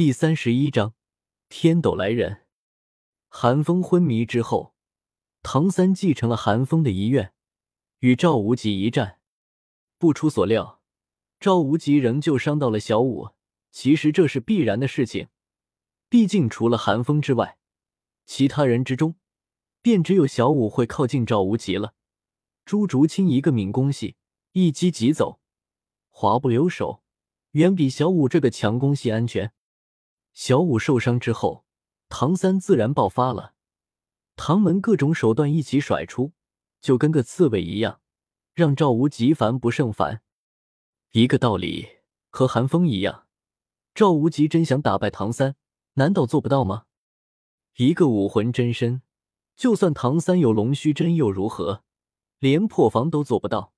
第三十一章天斗来人。韩风昏迷之后，唐三继承了韩风的遗愿，与赵无极一战。不出所料，赵无极仍旧伤到了小五。其实这是必然的事情，毕竟除了韩风之外，其他人之中，便只有小五会靠近赵无极了。朱竹清一个敏攻系，一击即走，滑不留手，远比小五这个强攻系安全。小五受伤之后，唐三自然爆发了，唐门各种手段一起甩出，就跟个刺猬一样，让赵无极烦不胜烦。一个道理，和韩风一样，赵无极真想打败唐三，难道做不到吗？一个武魂真身，就算唐三有龙须针又如何，连破防都做不到。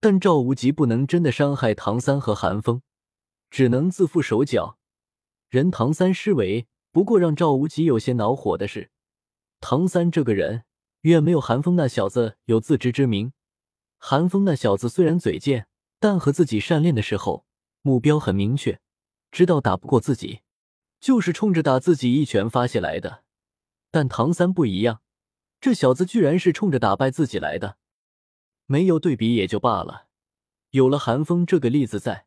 但赵无极不能真的伤害唐三和韩风，只能自缚手脚。人唐三施为，不过让赵无极有些恼火的是，唐三这个人远没有韩风那小子有自知之明。韩风那小子虽然嘴贱，但和自己善练的时候目标很明确，知道打不过自己，就是冲着打自己一拳发泄来的。但唐三不一样，这小子居然是冲着打败自己来的。没有对比也就罢了，有了韩风这个例子在，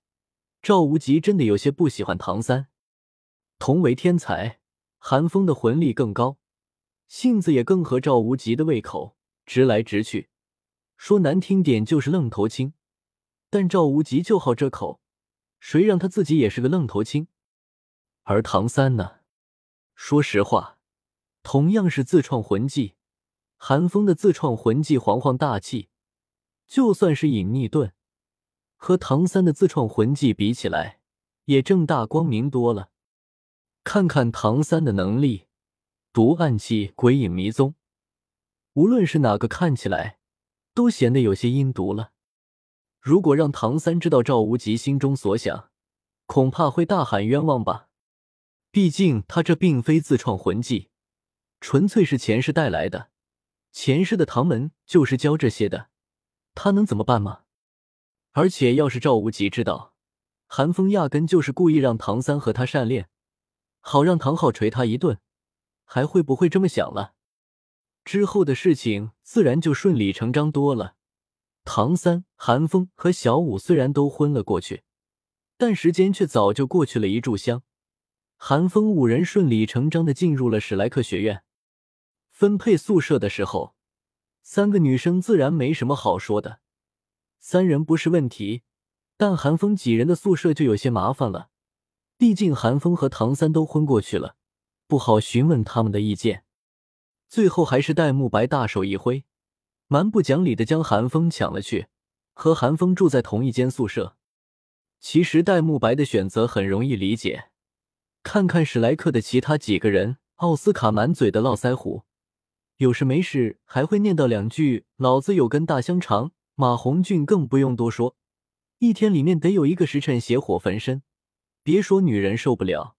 赵无极真的有些不喜欢唐三。同为天才，韩风的魂力更高，性子也更合赵无极的胃口，直来直去，说难听点就是愣头青。但赵无极就好这口，谁让他自己也是个愣头青？而唐三呢？说实话，同样是自创魂技，韩风的自创魂技煌煌大气，就算是隐匿盾，和唐三的自创魂技比起来，也正大光明多了。看看唐三的能力，毒暗器、鬼影迷踪，无论是哪个，看起来都显得有些阴毒了。如果让唐三知道赵无极心中所想，恐怕会大喊冤枉吧。毕竟他这并非自创魂技，纯粹是前世带来的。前世的唐门就是教这些的，他能怎么办吗？而且要是赵无极知道，韩风压根就是故意让唐三和他善练。好让唐昊捶他一顿，还会不会这么想了？之后的事情自然就顺理成章多了。唐三、韩风和小五虽然都昏了过去，但时间却早就过去了一炷香。韩风五人顺理成章的进入了史莱克学院。分配宿舍的时候，三个女生自然没什么好说的，三人不是问题，但韩风几人的宿舍就有些麻烦了。毕竟韩风和唐三都昏过去了，不好询问他们的意见。最后还是戴沐白大手一挥，蛮不讲理的将韩风抢了去，和韩风住在同一间宿舍。其实戴沐白的选择很容易理解，看看史莱克的其他几个人，奥斯卡满嘴的络腮胡，有事没事还会念叨两句“老子有根大香肠”。马红俊更不用多说，一天里面得有一个时辰邪火焚身。别说女人受不了，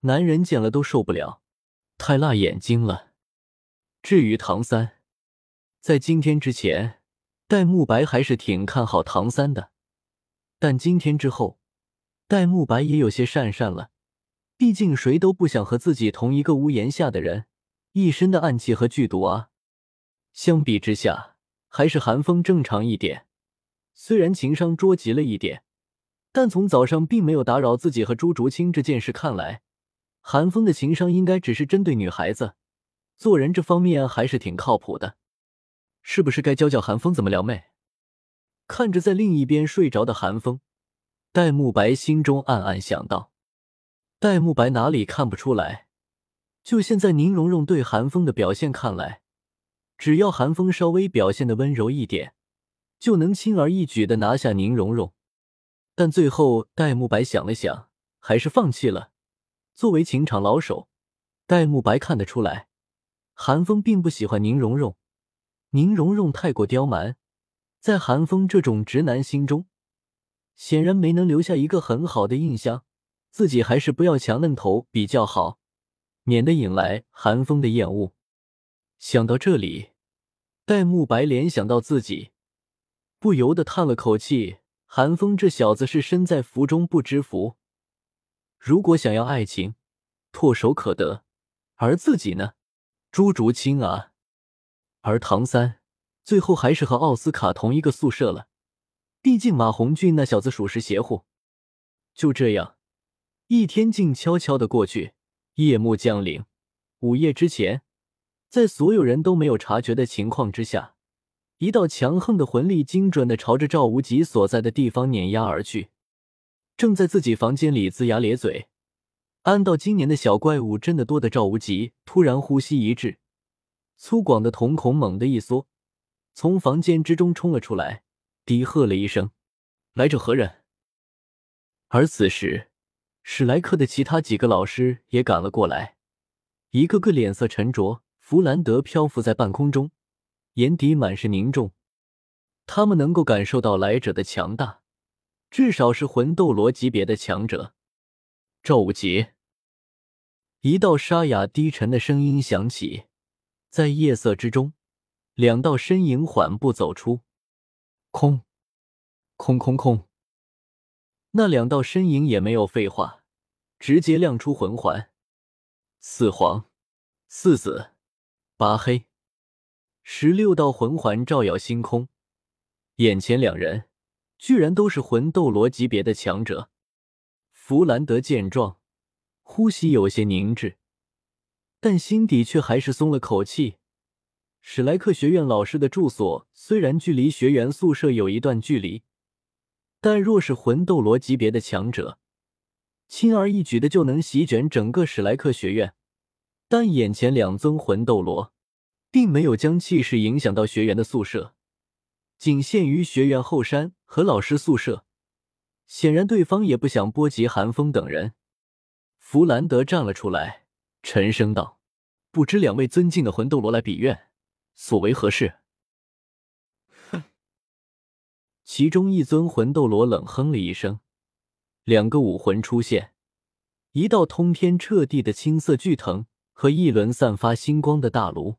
男人见了都受不了，太辣眼睛了。至于唐三，在今天之前，戴沐白还是挺看好唐三的，但今天之后，戴沐白也有些讪讪了。毕竟谁都不想和自己同一个屋檐下的人，一身的暗器和剧毒啊。相比之下，还是韩风正常一点，虽然情商捉急了一点。但从早上并没有打扰自己和朱竹清这件事看来，韩风的情商应该只是针对女孩子，做人这方面还是挺靠谱的。是不是该教教韩风怎么撩妹？看着在另一边睡着的韩风，戴沐白心中暗暗想到。戴沐白哪里看不出来？就现在宁荣荣对韩风的表现看来，只要韩风稍微表现的温柔一点，就能轻而易举的拿下宁荣荣。但最后，戴沐白想了想，还是放弃了。作为情场老手，戴沐白看得出来，韩风并不喜欢宁荣荣。宁荣荣太过刁蛮，在韩风这种直男心中，显然没能留下一个很好的印象。自己还是不要强嫩头比较好，免得引来韩风的厌恶。想到这里，戴沐白联想到自己，不由得叹了口气。韩风这小子是身在福中不知福，如果想要爱情，唾手可得；而自己呢，朱竹清啊！而唐三最后还是和奥斯卡同一个宿舍了，毕竟马红俊那小子属实邪乎。就这样，一天静悄悄的过去，夜幕降临，午夜之前，在所有人都没有察觉的情况之下，一道强横的魂力精准的朝着赵无极所在的地方碾压而去。正在自己房间里龇牙咧嘴，暗道今年的小怪物真的多的赵无极突然呼吸一滞，粗犷的瞳孔猛地一缩，从房间之中冲了出来，低喝了一声：“来者何人？”而此时，史莱克的其他几个老师也赶了过来，一个个脸色沉着。弗兰德漂浮在半空中，眼底满是凝重。他们能够感受到来者的强大。至少是魂斗罗级别的强者。赵无极，一道沙哑低沉的声音响起，在夜色之中，两道身影缓步走出。空，空空空。那两道身影也没有废话，直接亮出魂环。四黄，四紫，八黑，十六道魂环照耀星空。眼前两人。居然都是魂斗罗级别的强者。弗兰德见状，呼吸有些凝滞，但心底却还是松了口气。史莱克学院老师的住所虽然距离学员宿舍有一段距离，但若是魂斗罗级别的强者，轻而易举的就能席卷整个史莱克学院。但眼前两尊魂斗罗，并没有将气势影响到学员的宿舍。仅限于学院后山和老师宿舍，显然对方也不想波及寒风等人。弗兰德站了出来，沉声道：“不知两位尊敬的魂斗罗来比院，所为何事？”哼！其中一尊魂斗罗冷哼了一声，两个武魂出现，一道通天彻地的青色巨藤和一轮散发星光的大炉。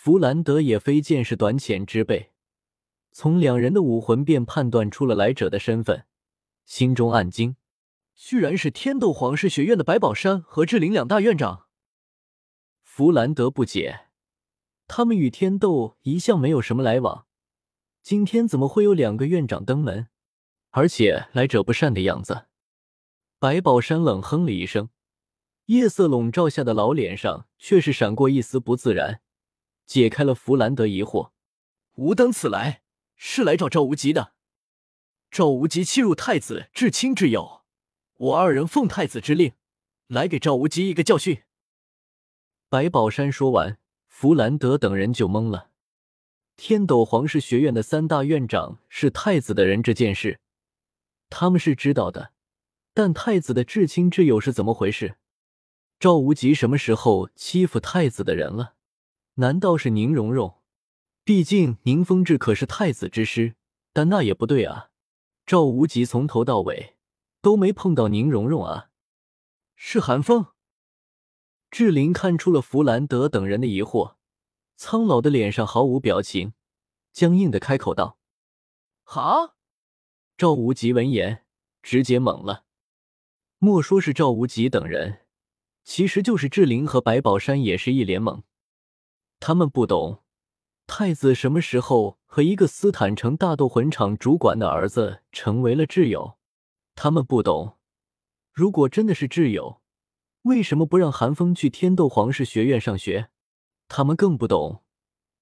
弗兰德也非见识短浅之辈。从两人的武魂便判断出了来者的身份，心中暗惊，居然是天斗皇室学院的白宝山和志灵两大院长。弗兰德不解，他们与天斗一向没有什么来往，今天怎么会有两个院长登门，而且来者不善的样子？白宝山冷哼了一声，夜色笼罩下的老脸上却是闪过一丝不自然，解开了弗兰德疑惑：“吾等此来。”是来找赵无极的。赵无极欺辱太子至亲之友，我二人奉太子之令，来给赵无极一个教训。白宝山说完，弗兰德等人就懵了。天斗皇室学院的三大院长是太子的人，这件事他们是知道的，但太子的至亲之友是怎么回事？赵无极什么时候欺负太子的人了？难道是宁荣荣？毕竟宁风致可是太子之师，但那也不对啊！赵无极从头到尾都没碰到宁荣荣啊！是寒风。志玲看出了弗兰德等人的疑惑，苍老的脸上毫无表情，僵硬的开口道：“哈！”赵无极闻言直接懵了。莫说是赵无极等人，其实就是志玲和白宝山也是一脸懵，他们不懂。太子什么时候和一个斯坦城大斗魂场主管的儿子成为了挚友？他们不懂。如果真的是挚友，为什么不让韩风去天斗皇室学院上学？他们更不懂，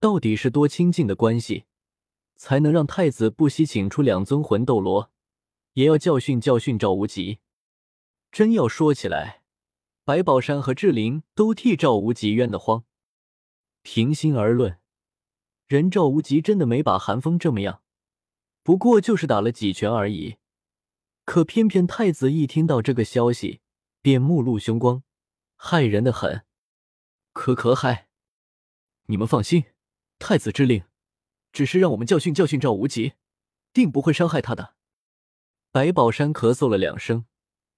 到底是多亲近的关系，才能让太子不惜请出两尊魂斗罗，也要教训教训赵无极。真要说起来，白宝山和志玲都替赵无极冤得慌。平心而论。人赵无极真的没把韩风这么样，不过就是打了几拳而已。可偏偏太子一听到这个消息，便目露凶光，害人的很。可可嗨，你们放心，太子之令只是让我们教训教训赵无极，定不会伤害他的。白宝山咳嗽了两声，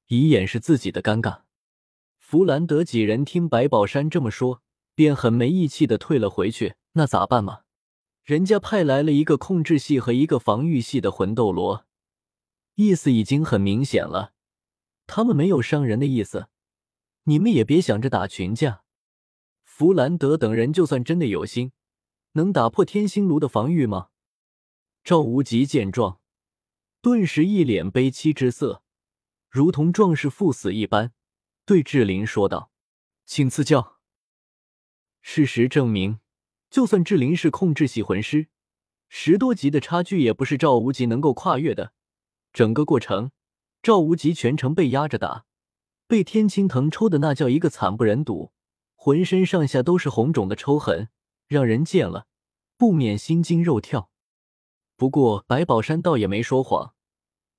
以掩饰自己的尴尬。弗兰德几人听白宝山这么说，便很没义气的退了回去。那咋办嘛？人家派来了一个控制系和一个防御系的魂斗罗，意思已经很明显了。他们没有伤人的意思，你们也别想着打群架。弗兰德等人就算真的有心，能打破天星炉的防御吗？赵无极见状，顿时一脸悲戚之色，如同壮士赴死一般，对志林说道：“请赐教。”事实证明，就算志林是控制系魂师，十多级的差距也不是赵无极能够跨越的。整个过程，赵无极全程被压着打，被天青藤抽的那叫一个惨不忍睹。浑身上下都是红肿的抽痕，让人见了不免心惊肉跳。不过白宝山倒也没说谎，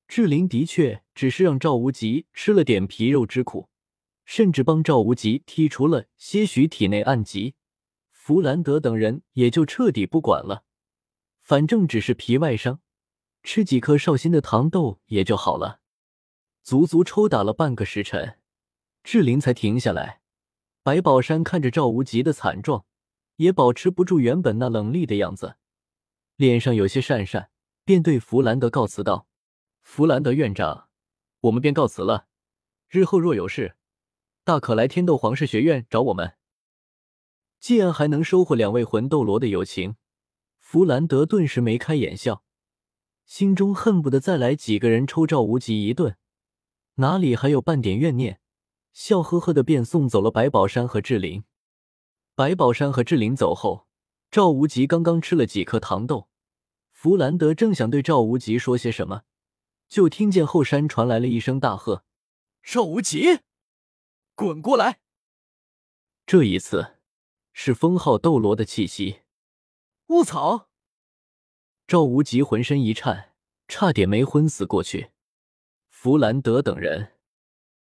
志玲的确只是让赵无极吃了点皮肉之苦，甚至帮赵无极剔除了些许体内暗疾。弗兰德等人也就彻底不管了，反正只是皮外伤，吃几颗绍兴的糖豆也就好了。足足抽打了半个时辰，志玲才停下来。白宝山看着赵无极的惨状，也保持不住原本那冷厉的样子，脸上有些讪讪，便对弗兰德告辞道：“弗兰德院长，我们便告辞了。日后若有事，大可来天斗皇室学院找我们。”既然还能收获两位魂斗罗的友情，弗兰德顿时眉开眼笑，心中恨不得再来几个人抽赵无极一顿，哪里还有半点怨念？笑呵呵的便送走了白宝山和志玲。白宝山和志玲走后，赵无极刚刚吃了几颗糖豆，弗兰德正想对赵无极说些什么，就听见后山传来了一声大喝：“赵无极，滚过来！”这一次是封号斗罗的气息。卧槽！赵无极浑身一颤，差点没昏死过去。弗兰德等人。